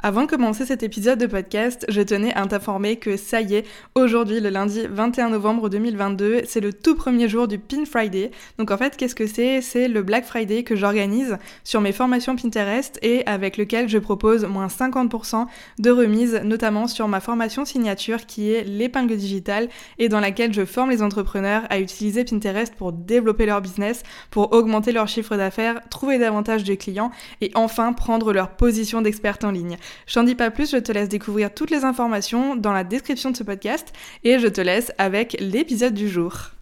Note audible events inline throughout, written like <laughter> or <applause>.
Avant de commencer cet épisode de podcast, je tenais à t'informer que ça y est, aujourd'hui, le lundi 21 novembre 2022, c'est le tout premier jour du Pin Friday. Donc en fait, qu'est-ce que c'est? C'est le Black Friday que j'organise sur mes formations Pinterest et avec lequel je propose moins 50% de remise, notamment sur ma formation signature qui est l'épingle digitale et dans laquelle je forme les entrepreneurs à utiliser Pinterest pour développer leur business, pour augmenter leur chiffre d'affaires, trouver davantage de clients et enfin prendre leur position d'experte en ligne. Je t'en dis pas plus, je te laisse découvrir toutes les informations dans la description de ce podcast et je te laisse avec l'épisode du jour.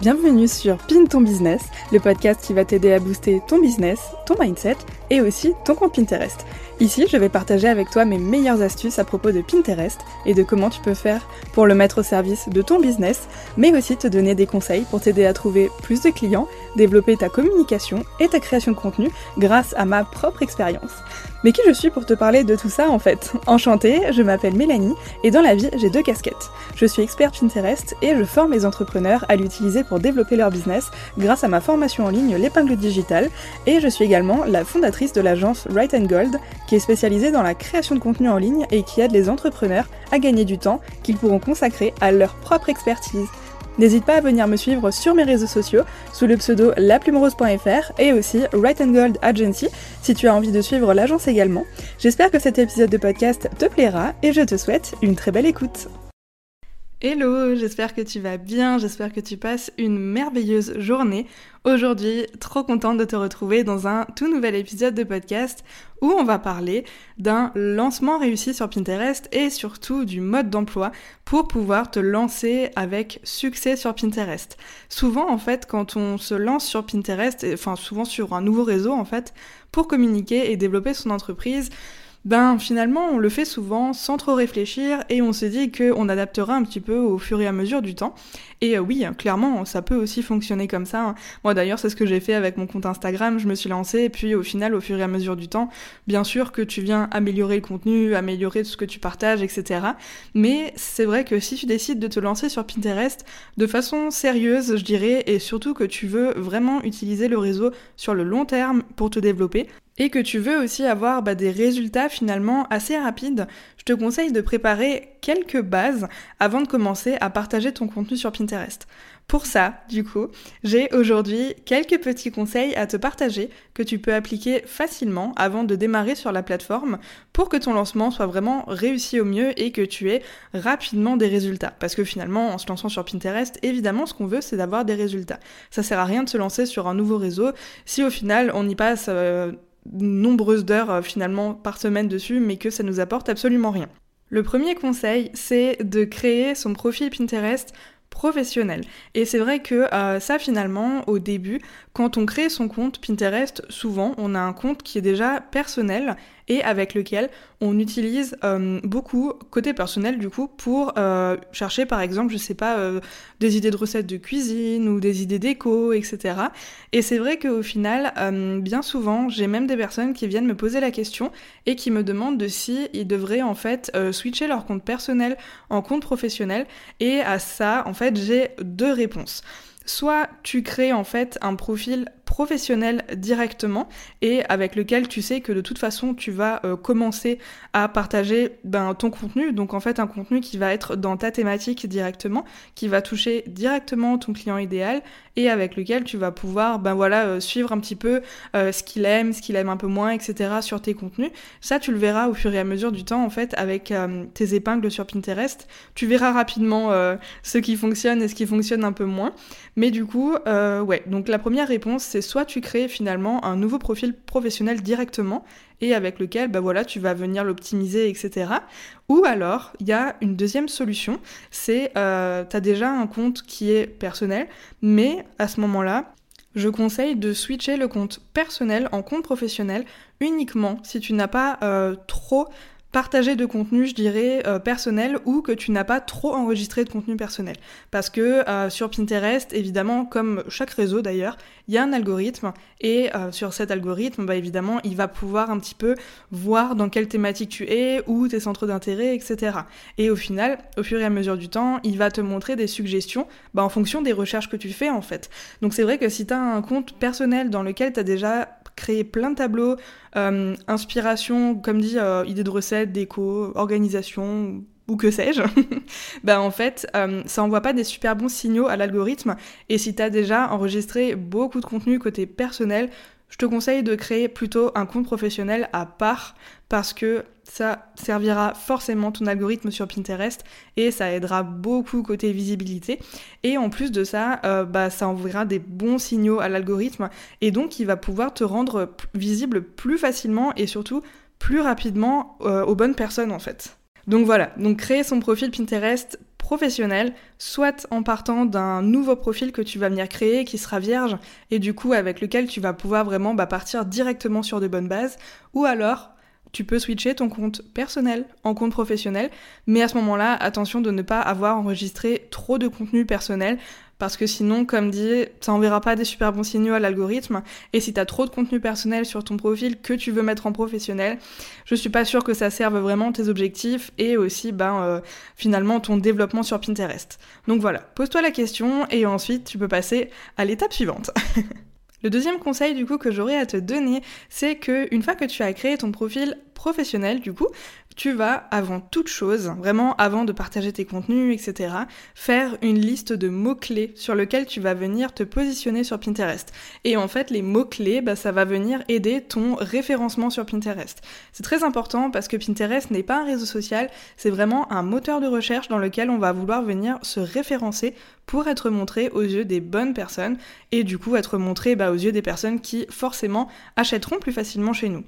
Bienvenue sur Pin ton business, le podcast qui va t'aider à booster ton business, ton mindset et aussi ton compte Pinterest. Ici, je vais partager avec toi mes meilleures astuces à propos de Pinterest et de comment tu peux faire pour le mettre au service de ton business, mais aussi te donner des conseils pour t'aider à trouver plus de clients, développer ta communication et ta création de contenu grâce à ma propre expérience. Mais qui je suis pour te parler de tout ça en fait? Enchantée, je m'appelle Mélanie et dans la vie j'ai deux casquettes. Je suis experte Pinterest et je forme les entrepreneurs à l'utiliser pour développer leur business grâce à ma formation en ligne L'épingle digitale et je suis également la fondatrice de l'agence Right and Gold qui est spécialisée dans la création de contenu en ligne et qui aide les entrepreneurs à gagner du temps qu'ils pourront consacrer à leur propre expertise. N'hésite pas à venir me suivre sur mes réseaux sociaux sous le pseudo laplumerose.fr et aussi Right and Gold Agency si tu as envie de suivre l'agence également. J'espère que cet épisode de podcast te plaira et je te souhaite une très belle écoute. Hello, j'espère que tu vas bien, j'espère que tu passes une merveilleuse journée. Aujourd'hui, trop contente de te retrouver dans un tout nouvel épisode de podcast où on va parler d'un lancement réussi sur Pinterest et surtout du mode d'emploi pour pouvoir te lancer avec succès sur Pinterest. Souvent en fait, quand on se lance sur Pinterest, enfin souvent sur un nouveau réseau en fait, pour communiquer et développer son entreprise, ben finalement on le fait souvent sans trop réfléchir et on se dit qu'on adaptera un petit peu au fur et à mesure du temps. Et euh, oui, clairement, ça peut aussi fonctionner comme ça. Hein. Moi d'ailleurs, c'est ce que j'ai fait avec mon compte Instagram, je me suis lancée et puis au final, au fur et à mesure du temps, bien sûr que tu viens améliorer le contenu, améliorer tout ce que tu partages, etc. Mais c'est vrai que si tu décides de te lancer sur Pinterest de façon sérieuse, je dirais, et surtout que tu veux vraiment utiliser le réseau sur le long terme pour te développer, et que tu veux aussi avoir bah, des résultats finalement assez rapides, je te conseille de préparer quelques bases avant de commencer à partager ton contenu sur Pinterest. Pour ça, du coup, j'ai aujourd'hui quelques petits conseils à te partager que tu peux appliquer facilement avant de démarrer sur la plateforme pour que ton lancement soit vraiment réussi au mieux et que tu aies rapidement des résultats. Parce que finalement, en se lançant sur Pinterest, évidemment, ce qu'on veut, c'est d'avoir des résultats. Ça sert à rien de se lancer sur un nouveau réseau si au final on y passe euh, nombreuses d'heures euh, finalement par semaine dessus, mais que ça nous apporte absolument rien. Le premier conseil, c'est de créer son profil Pinterest professionnel. Et c'est vrai que euh, ça finalement, au début, quand on crée son compte Pinterest, souvent on a un compte qui est déjà personnel et avec lequel on utilise euh, beaucoup, côté personnel du coup, pour euh, chercher par exemple, je sais pas, euh, des idées de recettes de cuisine ou des idées d'éco, etc. Et c'est vrai qu'au final, bien souvent, j'ai même des personnes qui viennent me poser la question et qui me demandent de si ils devraient en fait switcher leur compte personnel en compte professionnel. Et à ça, en fait, j'ai deux réponses. Soit tu crées en fait un profil professionnel directement et avec lequel tu sais que de toute façon tu vas euh, commencer à partager ben, ton contenu, donc en fait un contenu qui va être dans ta thématique directement, qui va toucher directement ton client idéal et avec lequel tu vas pouvoir ben voilà euh, suivre un petit peu euh, ce qu'il aime, ce qu'il aime un peu moins, etc. sur tes contenus. Ça tu le verras au fur et à mesure du temps en fait avec tes épingles sur Pinterest. Tu verras rapidement ce qui fonctionne et ce qui fonctionne un peu moins. Mais du coup, ouais, donc la première réponse c'est soit tu crées finalement un nouveau profil professionnel directement et avec lequel bah voilà, tu vas venir l'optimiser, etc. Ou alors, il y a une deuxième solution, c'est euh, tu déjà un compte qui est personnel, mais à ce moment-là, je conseille de switcher le compte personnel en compte professionnel uniquement si tu n'as pas euh, trop partager de contenu, je dirais, euh, personnel ou que tu n'as pas trop enregistré de contenu personnel. Parce que euh, sur Pinterest, évidemment, comme chaque réseau d'ailleurs, il y a un algorithme et euh, sur cet algorithme, bah, évidemment, il va pouvoir un petit peu voir dans quelle thématique tu es, où tes centres d'intérêt, etc. Et au final, au fur et à mesure du temps, il va te montrer des suggestions bah, en fonction des recherches que tu fais en fait. Donc c'est vrai que si tu as un compte personnel dans lequel tu as déjà créer plein de tableaux, inspiration, comme dit, idées de recettes, déco, organisation, ou que sais-je, <laughs> bah en fait, euh, ça envoie pas des super bons signaux à l'algorithme. Et si tu as déjà enregistré beaucoup de contenu côté personnel, je te conseille de créer plutôt un compte professionnel à part parce que ça servira forcément ton algorithme sur Pinterest et ça aidera beaucoup côté visibilité. Et en plus de ça, euh, bah, ça enverra des bons signaux à l'algorithme et donc il va pouvoir te rendre visible plus facilement et surtout plus rapidement euh, aux bonnes personnes en fait. Donc voilà, donc créer son profil Pinterest professionnel, soit en partant d'un nouveau profil que tu vas venir créer qui sera vierge et du coup avec lequel tu vas pouvoir vraiment bah, partir directement sur de bonnes bases, ou alors tu peux switcher ton compte personnel en compte professionnel, mais à ce moment-là, attention de ne pas avoir enregistré trop de contenu personnel parce que sinon, comme dit, ça enverra pas des super bons signaux à l'algorithme. Et si tu as trop de contenu personnel sur ton profil que tu veux mettre en professionnel, je suis pas sûre que ça serve vraiment tes objectifs et aussi, ben, euh, finalement, ton développement sur Pinterest. Donc voilà, pose-toi la question et ensuite tu peux passer à l'étape suivante. <laughs> Le deuxième conseil du coup que j'aurais à te donner, c'est que une fois que tu as créé ton profil professionnel du coup, tu vas avant toute chose, vraiment avant de partager tes contenus, etc., faire une liste de mots-clés sur lesquels tu vas venir te positionner sur Pinterest. Et en fait, les mots-clés, bah, ça va venir aider ton référencement sur Pinterest. C'est très important parce que Pinterest n'est pas un réseau social, c'est vraiment un moteur de recherche dans lequel on va vouloir venir se référencer pour être montré aux yeux des bonnes personnes et du coup être montré bah, aux yeux des personnes qui forcément achèteront plus facilement chez nous.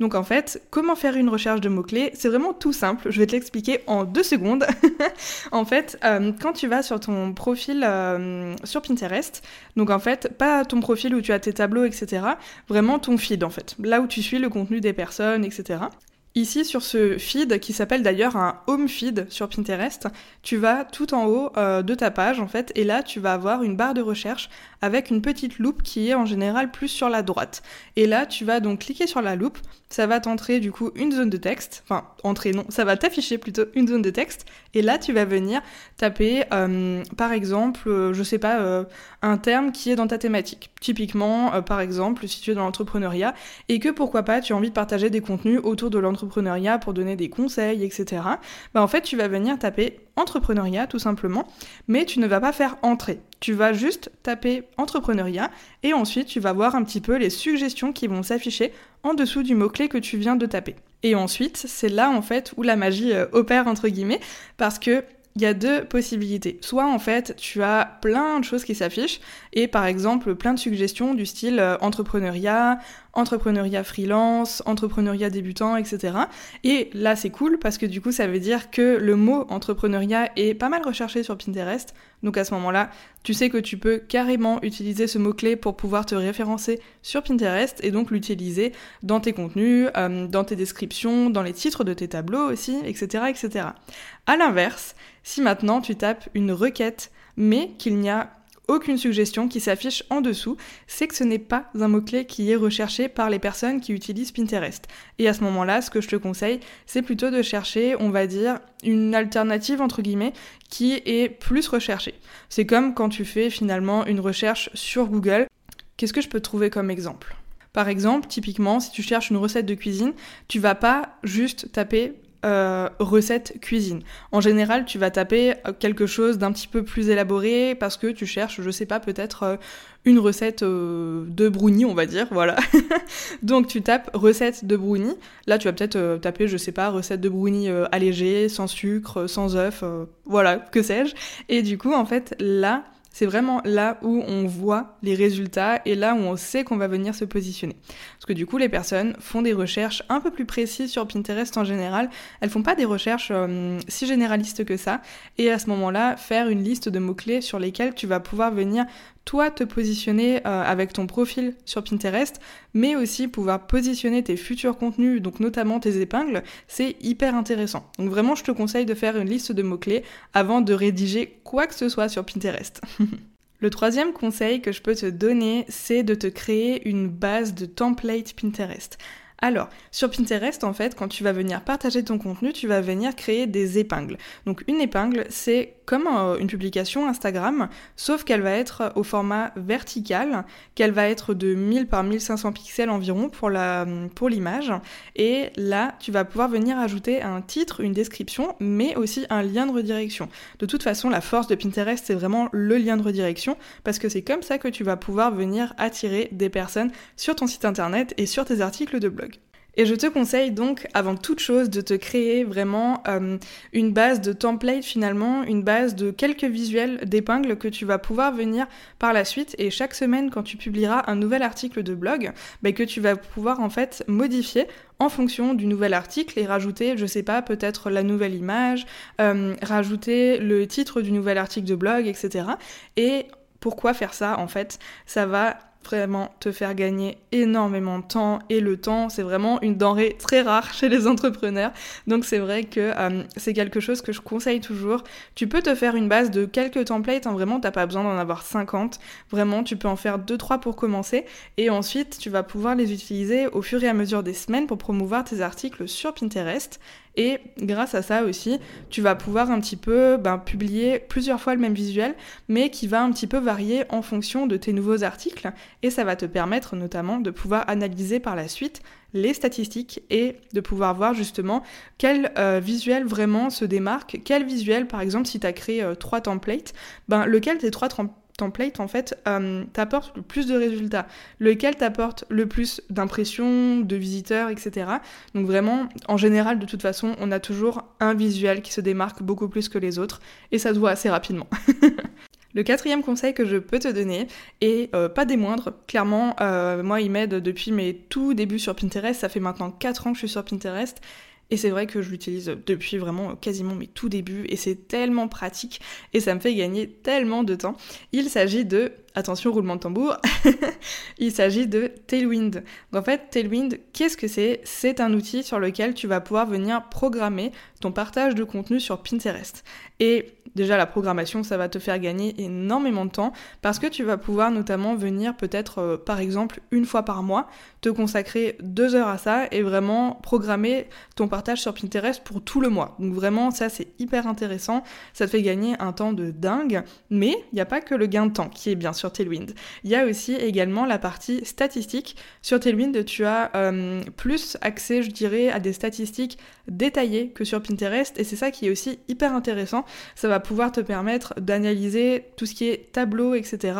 Donc en fait, comment faire une recherche de mots-clés C'est vraiment tout simple, je vais te l'expliquer en deux secondes. <laughs> en fait, euh, quand tu vas sur ton profil euh, sur Pinterest, donc en fait, pas ton profil où tu as tes tableaux, etc., vraiment ton feed en fait, là où tu suis le contenu des personnes, etc. Ici, sur ce feed, qui s'appelle d'ailleurs un home feed sur Pinterest, tu vas tout en haut euh, de ta page, en fait, et là, tu vas avoir une barre de recherche avec une petite loupe qui est en général plus sur la droite. Et là, tu vas donc cliquer sur la loupe, ça va t'entrer du coup une zone de texte, enfin, entrer non, ça va t'afficher plutôt une zone de texte, et là, tu vas venir taper, euh, par exemple, euh, je sais pas, un terme qui est dans ta thématique. Typiquement, par exemple, si tu es dans l'entrepreneuriat, et que pourquoi pas, tu as envie de partager des contenus autour de l'entrepreneuriat entrepreneuriat pour donner des conseils, etc. Bah en fait, tu vas venir taper entrepreneuriat tout simplement, mais tu ne vas pas faire entrer. Tu vas juste taper entrepreneuriat et ensuite tu vas voir un petit peu les suggestions qui vont s'afficher en dessous du mot-clé que tu viens de taper. Et ensuite, c'est là en fait où la magie euh, opère entre guillemets parce que il y a deux possibilités. Soit en fait, tu as plein de choses qui s'affichent et par exemple plein de suggestions du style euh, entrepreneuriat, entrepreneuriat freelance, entrepreneuriat débutant, etc. Et là, c'est cool parce que du coup, ça veut dire que le mot entrepreneuriat est pas mal recherché sur Pinterest. Donc à ce moment-là, tu sais que tu peux carrément utiliser ce mot-clé pour pouvoir te référencer sur Pinterest et donc l'utiliser dans tes contenus, euh, dans tes descriptions, dans les titres de tes tableaux aussi, etc. etc. À l'inverse, si maintenant tu tapes une requête, mais qu'il n'y a aucune suggestion qui s'affiche en dessous, c'est que ce n'est pas un mot-clé qui est recherché par les personnes qui utilisent Pinterest. Et à ce moment-là, ce que je te conseille, c'est plutôt de chercher, on va dire, une alternative, entre guillemets, qui est plus recherchée. C'est comme quand tu fais finalement une recherche sur Google. Qu'est-ce que je peux trouver comme exemple? Par exemple, typiquement, si tu cherches une recette de cuisine, tu vas pas juste taper euh, recette cuisine. En général, tu vas taper euh, quelque chose d'un petit peu plus élaboré parce que tu cherches, je sais pas, peut-être euh, une recette de brownie, on va dire, voilà. <laughs> Donc tu tapes recette de brownie. Là, tu vas peut-être taper, je sais pas, recette de brownie allégée, sans sucre, sans œuf, voilà, que sais-je. Et du coup, en fait, là, c'est vraiment là où on voit les résultats et là où on sait qu'on va venir se positionner. Parce que du coup, les personnes font des recherches un peu plus précises sur Pinterest en général. Elles font pas des recherches euh, si généralistes que ça. Et à ce moment-là, faire une liste de mots-clés sur lesquels tu vas pouvoir venir toi te positionner euh, avec ton profil sur Pinterest, mais aussi pouvoir positionner tes futurs contenus, donc notamment tes épingles, c'est hyper intéressant. Donc vraiment, je te conseille de faire une liste de mots-clés avant de rédiger quoi que ce soit sur Pinterest. <laughs> Le troisième conseil que je peux te donner, c'est de te créer une base de template Pinterest. Alors, sur Pinterest, en fait, quand tu vas venir partager ton contenu, tu vas venir créer des épingles. Donc, une épingle, c'est comme euh, une publication Instagram, sauf qu'elle va être au format vertical, qu'elle va être de 1000 par 1500 pixels environ pour pour l'image. Et là, tu vas pouvoir venir ajouter un titre, une description, mais aussi un lien de redirection. De toute façon, la force de Pinterest, c'est vraiment le lien de redirection, parce que c'est comme ça que tu vas pouvoir venir attirer des personnes sur ton site internet et sur tes articles de blog. Et je te conseille donc, avant toute chose, de te créer vraiment euh, une base de template finalement, une base de quelques visuels d'épingles que tu vas pouvoir venir par la suite. Et chaque semaine, quand tu publieras un nouvel article de blog, bah, que tu vas pouvoir en fait modifier en fonction du nouvel article et rajouter, je sais pas, peut-être la nouvelle image, euh, rajouter le titre du nouvel article de blog, etc. Et pourquoi faire ça en fait? Ça va vraiment te faire gagner énormément de temps et le temps c'est vraiment une denrée très rare chez les entrepreneurs. Donc c'est vrai que euh, c'est quelque chose que je conseille toujours. Tu peux te faire une base de quelques templates hein, vraiment t'as pas besoin d'en avoir 50 vraiment tu peux en faire 2-3 pour commencer et ensuite tu vas pouvoir les utiliser au fur et à mesure des semaines pour promouvoir tes articles sur Pinterest et grâce à ça aussi, tu vas pouvoir un petit peu ben, publier plusieurs fois le même visuel, mais qui va un petit peu varier en fonction de tes nouveaux articles. Et ça va te permettre notamment de pouvoir analyser par la suite les statistiques et de pouvoir voir justement quel euh, visuel vraiment se démarque, quel visuel par exemple si tu as créé euh, trois templates, ben lequel tes trois templates template en fait euh, t'apporte le plus de résultats, lequel t'apporte le plus d'impressions, de visiteurs, etc. Donc vraiment, en général, de toute façon, on a toujours un visuel qui se démarque beaucoup plus que les autres, et ça se voit assez rapidement. <laughs> Le quatrième conseil que je peux te donner, et euh, pas des moindres, clairement, euh, moi il m'aide depuis mes tout débuts sur Pinterest, ça fait maintenant 4 ans que je suis sur Pinterest, et c'est vrai que je l'utilise depuis vraiment quasiment mes tout débuts et c'est tellement pratique et ça me fait gagner tellement de temps. Il s'agit de, attention roulement de tambour, <laughs> il s'agit de Tailwind. en fait, Tailwind, qu'est-ce que c'est? C'est un outil sur lequel tu vas pouvoir venir programmer ton partage de contenu sur Pinterest. Et déjà la programmation, ça va te faire gagner énormément de temps parce que tu vas pouvoir notamment venir peut-être euh, par exemple une fois par mois te consacrer deux heures à ça et vraiment programmer ton partage sur Pinterest pour tout le mois. Donc vraiment ça c'est hyper intéressant, ça te fait gagner un temps de dingue, mais il n'y a pas que le gain de temps qui est bien sur Tailwind. Il y a aussi également la partie statistique. Sur Tailwind tu as euh, plus accès je dirais à des statistiques détaillées que sur Pinterest et c'est ça qui est aussi hyper intéressant. Pouvoir te permettre d'analyser tout ce qui est tableau, etc.,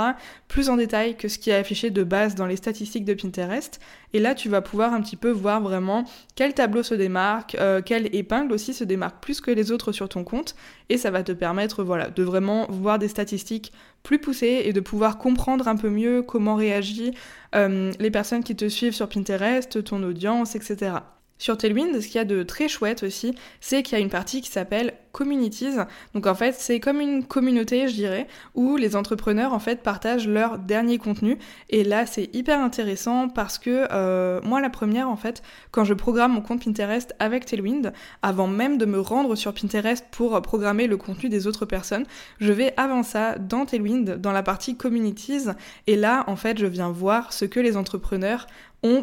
plus en détail que ce qui est affiché de base dans les statistiques de Pinterest. Et là, tu vas pouvoir un petit peu voir vraiment quel tableau se démarque, euh, quelle épingle aussi se démarque plus que les autres sur ton compte. Et ça va te permettre, voilà, de vraiment voir des statistiques plus poussées et de pouvoir comprendre un peu mieux comment réagissent euh, les personnes qui te suivent sur Pinterest, ton audience, etc. Sur Tailwind, ce qu'il y a de très chouette aussi, c'est qu'il y a une partie qui s'appelle Communities. Donc en fait, c'est comme une communauté, je dirais, où les entrepreneurs en fait partagent leur dernier contenu. Et là, c'est hyper intéressant parce que euh, moi, la première, en fait, quand je programme mon compte Pinterest avec Tailwind, avant même de me rendre sur Pinterest pour programmer le contenu des autres personnes, je vais avant ça dans Tailwind, dans la partie Communities. Et là, en fait, je viens voir ce que les entrepreneurs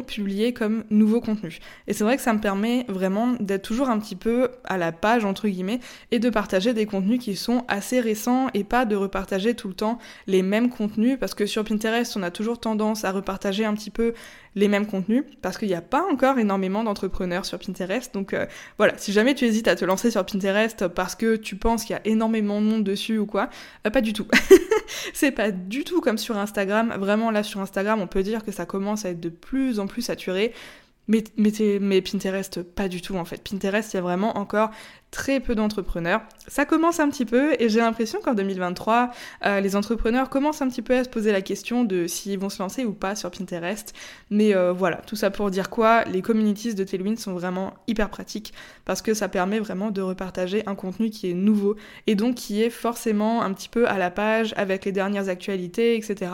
publié comme nouveau contenu. Et c'est vrai que ça me permet vraiment d'être toujours un petit peu à la page, entre guillemets, et de partager des contenus qui sont assez récents et pas de repartager tout le temps les mêmes contenus, parce que sur Pinterest, on a toujours tendance à repartager un petit peu les mêmes contenus parce qu'il n'y a pas encore énormément d'entrepreneurs sur Pinterest. Donc euh, voilà, si jamais tu hésites à te lancer sur Pinterest parce que tu penses qu'il y a énormément de monde dessus ou quoi, euh, pas du tout. <laughs> c'est pas du tout comme sur Instagram. Vraiment là sur Instagram, on peut dire que ça commence à être de plus en plus saturé Mais, Pinterest, pas du tout en fait. Pinterest, il y a vraiment encore très peu d'entrepreneurs. Ça commence un petit peu et j'ai l'impression qu'en 2023, euh, les entrepreneurs commencent un petit peu à se poser la question de s'ils vont se lancer ou pas sur Pinterest. Mais euh, voilà, tout ça pour dire quoi, les communities de Tailwind sont vraiment hyper pratiques parce que ça permet vraiment de repartager un contenu qui est nouveau et donc qui est forcément un petit peu à la page avec les dernières actualités, etc.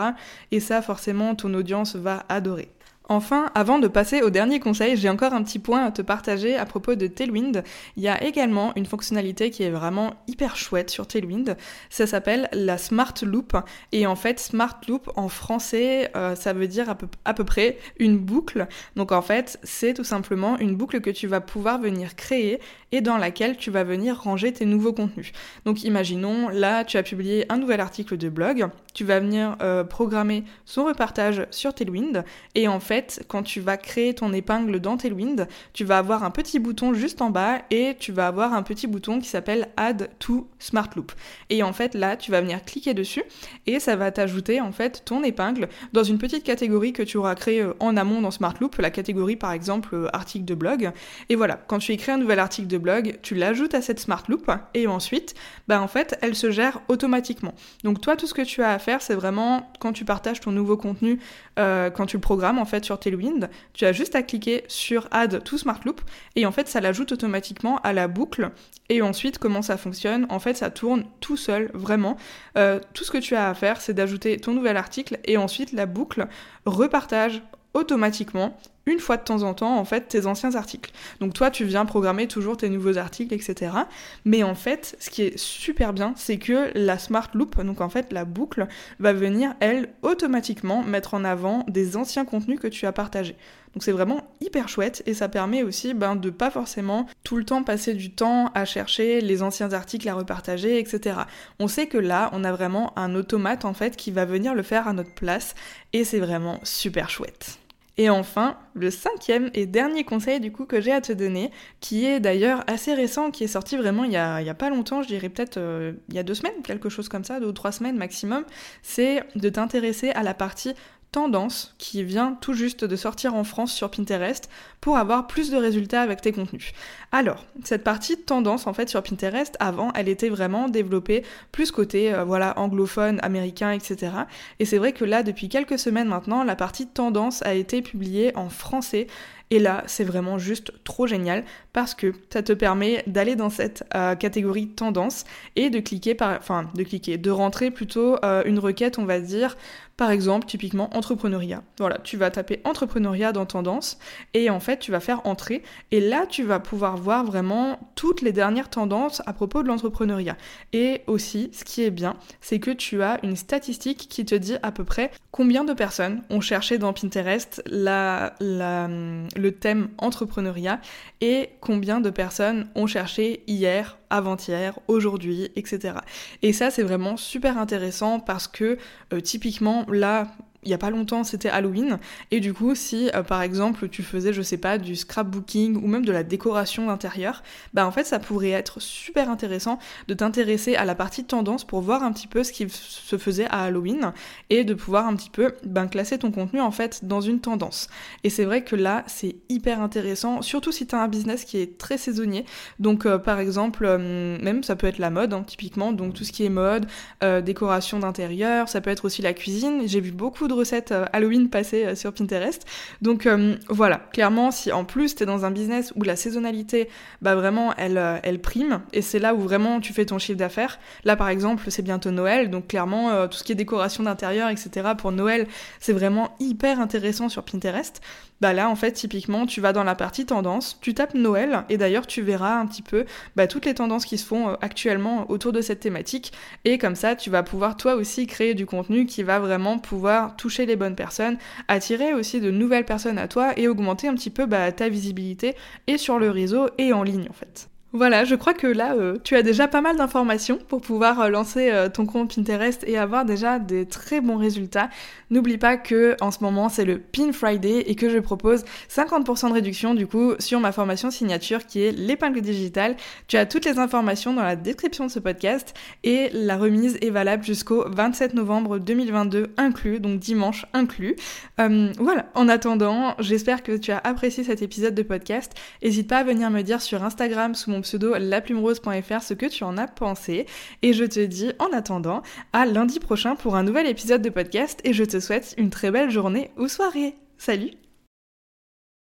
Et ça, forcément, ton audience va adorer. Enfin, avant de passer au dernier conseil, j'ai encore un petit point à te partager à propos de Tailwind. Il y a également une fonctionnalité qui est vraiment hyper chouette sur Tailwind. Ça s'appelle la Smart Loop. Et en fait, Smart Loop en français, euh, ça veut dire à peu, près une boucle. Donc en fait, c'est tout simplement une boucle que tu vas pouvoir venir créer et dans laquelle tu vas venir ranger tes nouveaux contenus. Donc imaginons, là, tu as publié un nouvel article de blog, tu vas venir euh, programmer son repartage sur Tailwind et en fait, quand tu vas créer ton épingle dans Tailwind, tu vas avoir un petit bouton juste en bas et tu vas avoir un petit bouton qui s'appelle Add to Smart Loop. Et en fait, là, tu vas venir cliquer dessus et ça va t'ajouter en fait ton épingle dans une petite catégorie que tu auras créée euh, en amont dans Smart Loop, la catégorie par exemple euh, article de blog. Et voilà, quand tu écris un nouvel article de blog, tu l'ajoutes à cette Smart Loop et ensuite, bah en fait, elle se gère automatiquement. Donc toi, tout ce que tu as à faire, c'est vraiment quand tu partages ton nouveau contenu, euh, quand tu le programmes en fait sur Tailwind, tu as juste à cliquer sur Add to Smart Loop et en fait ça l'ajoute automatiquement à la boucle. Et ensuite, comment ça fonctionne? En fait, ça tourne tout seul, vraiment. Euh, tout ce que tu as à faire, c'est d'ajouter ton nouvel article et ensuite la boucle repartage automatiquement une fois de temps en temps en fait tes anciens articles. Donc toi tu viens programmer toujours tes nouveaux articles etc. Mais en fait ce qui est super bien c'est que la smart loop donc en fait la boucle va venir elle automatiquement mettre en avant des anciens contenus que tu as partagés. Donc c'est vraiment hyper chouette et ça permet aussi ben, de pas forcément tout le temps passer du temps à chercher les anciens articles à repartager, etc. On sait que là, on a vraiment un automate en fait qui va venir le faire à notre place et c'est vraiment super chouette. Et enfin, le cinquième et dernier conseil du coup que j'ai à te donner, qui est d'ailleurs assez récent, qui est sorti vraiment il y a, pas longtemps, je dirais peut-être euh, il y a deux semaines, quelque chose comme ça, deux ou trois semaines maximum, c'est de t'intéresser à la partie tendance qui vient tout juste de sortir en France sur Pinterest pour avoir plus de résultats avec tes contenus. Alors, cette partie tendance en fait sur Pinterest, avant, elle était vraiment développée plus côté euh, voilà anglophone, américain, etc. Et c'est vrai que là, depuis quelques semaines maintenant, la partie tendance a été publiée en français et là, c'est vraiment juste trop génial parce que ça te permet d'aller dans cette euh, catégorie tendance et de cliquer par, enfin, de cliquer, de rentrer plutôt euh, une requête, on va dire, par exemple, typiquement entrepreneuriat. Voilà, tu vas taper entrepreneuriat dans tendance et en fait, tu vas faire entrer et là, tu vas pouvoir voir vraiment toutes les dernières tendances à propos de l'entrepreneuriat. Et aussi, ce qui est bien, c'est que tu as une statistique qui te dit à peu près combien de personnes ont cherché dans Pinterest la, le thème entrepreneuriat et combien de personnes ont cherché hier, avant-hier, aujourd'hui, etc. Et ça, c'est vraiment super intéressant parce que euh, typiquement, là, il y a pas longtemps, c'était Halloween. Et du coup, si euh, par exemple tu faisais, je sais pas, du scrapbooking ou même de la décoration d'intérieur, bah en fait ça pourrait être super intéressant de t'intéresser à la partie tendance pour voir un petit peu ce qui se faisait à Halloween et de pouvoir un petit peu ben, classer ton contenu en fait dans une tendance. Et c'est vrai que là, c'est hyper intéressant, surtout si tu as un business qui est très saisonnier. Donc euh, par exemple, euh, même ça peut être la mode, hein, typiquement, donc tout ce qui est mode, décoration d'intérieur, ça peut être aussi la cuisine. J'ai vu beaucoup de recettes euh, Halloween passées euh, sur Pinterest. Donc euh, voilà, clairement, si en plus tu es dans un business où la saisonnalité, bah vraiment, elle, elle prime, et c'est là où vraiment tu fais ton chiffre d'affaires. Là, par exemple, c'est bientôt Noël, donc clairement, tout ce qui est décoration d'intérieur, etc., pour Noël, c'est vraiment hyper intéressant sur Pinterest bah là en fait typiquement tu vas dans la partie tendance, tu tapes Noël et d'ailleurs tu verras un petit peu bah, toutes les tendances qui se font euh, actuellement autour de cette thématique et comme ça tu vas pouvoir toi aussi créer du contenu qui va vraiment pouvoir toucher les bonnes personnes, attirer aussi de nouvelles personnes à toi et augmenter un petit peu bah, ta visibilité et sur le réseau et en ligne en fait. Voilà, je crois que là, euh, tu as déjà pas mal d'informations pour pouvoir euh, lancer euh, ton compte Pinterest et avoir déjà des très bons résultats. N'oublie pas que en ce moment, c'est le Pin Friday et que je propose 50% de réduction du coup sur ma formation signature qui est l'épingle digitale. Tu as toutes les informations dans la description de ce podcast et la remise est valable jusqu'au 27 novembre 2022 inclus, donc dimanche inclus. voilà, en attendant, j'espère que tu as apprécié cet épisode de podcast. N'hésite pas à venir me dire sur Instagram sous pseudo laplumerose.fr ce que tu en as pensé. Et je te dis en attendant à lundi prochain pour un nouvel épisode de podcast et je te souhaite une très belle journée ou soirée. Salut